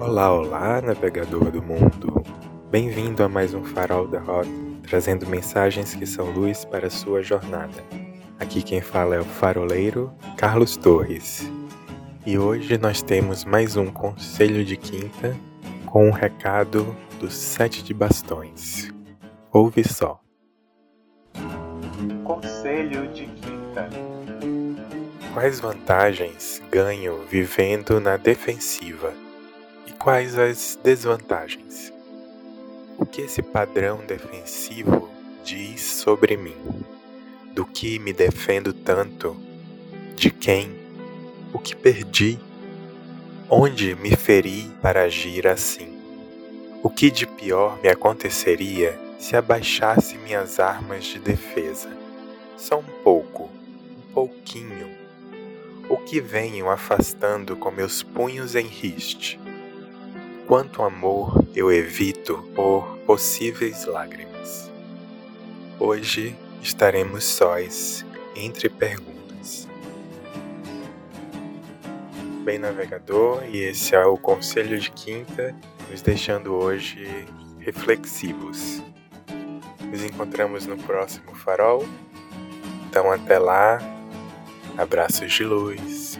Olá, olá, navegador do mundo! Bem-vindo a mais um Farol da Rota, trazendo mensagens que são luz para a sua jornada. Aqui quem fala é o faroleiro Carlos Torres. E hoje nós temos mais um conselho de quinta com um recado dos sete de bastões. Ouve só. Conselho de quinta. Quais vantagens ganho vivendo na defensiva? Quais as desvantagens? O que esse padrão defensivo diz sobre mim? Do que me defendo tanto? De quem? O que perdi? Onde me feri para agir assim? O que de pior me aconteceria se abaixasse minhas armas de defesa? Só um pouco, um pouquinho. O que venho afastando com meus punhos em riste? Quanto amor eu evito por possíveis lágrimas. Hoje estaremos sós entre perguntas. Bem, navegador, e esse é o conselho de quinta, nos deixando hoje reflexivos. Nos encontramos no próximo farol. Então, até lá, abraços de luz.